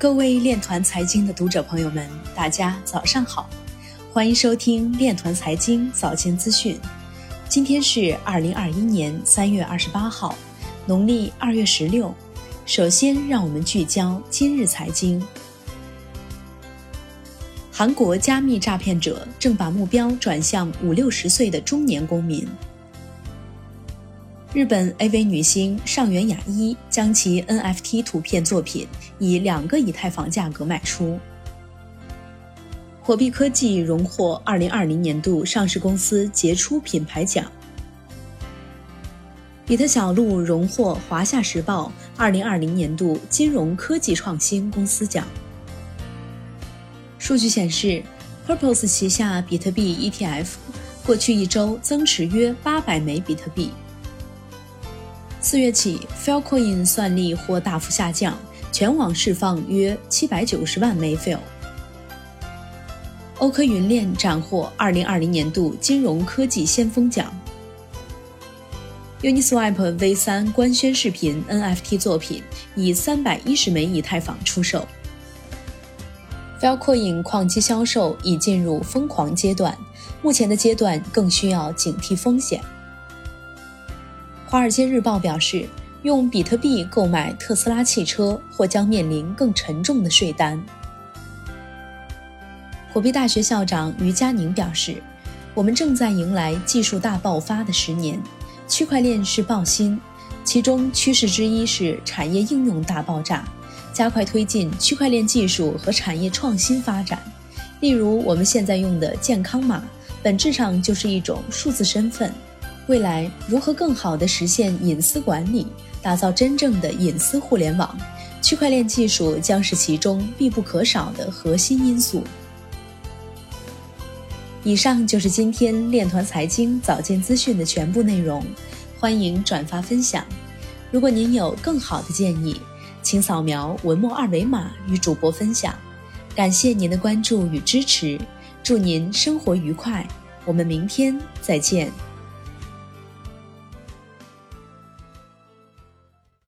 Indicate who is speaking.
Speaker 1: 各位链团财经的读者朋友们，大家早上好，欢迎收听链团财经早间资讯。今天是二零二一年三月二十八号，农历二月十六。首先，让我们聚焦今日财经。韩国加密诈骗者正把目标转向五六十岁的中年公民。日本 AV 女星上原雅一将其 NFT 图片作品以两个以太坊价格卖出。火币科技荣获2020年度上市公司杰出品牌奖。比特小路荣获华夏时报2020年度金融科技创新公司奖。数据显示，Purpose 旗下比特币 ETF 过去一周增持约800枚比特币。四月起，Filecoin 算力或大幅下降，全网释放约七百九十万枚 File。欧科云链斩获二零二零年度金融科技先锋奖。Uniswap V 三官宣视频 NFT 作品以三百一十枚以太坊出售。Filecoin 矿机销售已进入疯狂阶段，目前的阶段更需要警惕风险。《华尔街日报》表示，用比特币购买特斯拉汽车或将面临更沉重的税单。火币大学校长于佳宁表示：“我们正在迎来技术大爆发的十年，区块链是爆新，其中趋势之一是产业应用大爆炸，加快推进区块链技术和产业创新发展。例如，我们现在用的健康码，本质上就是一种数字身份。”未来如何更好地实现隐私管理，打造真正的隐私互联网？区块链技术将是其中必不可少的核心因素。以上就是今天链团财经早间资讯的全部内容，欢迎转发分享。如果您有更好的建议，请扫描文末二维码与主播分享。感谢您的关注与支持，祝您生活愉快，我们明天再见。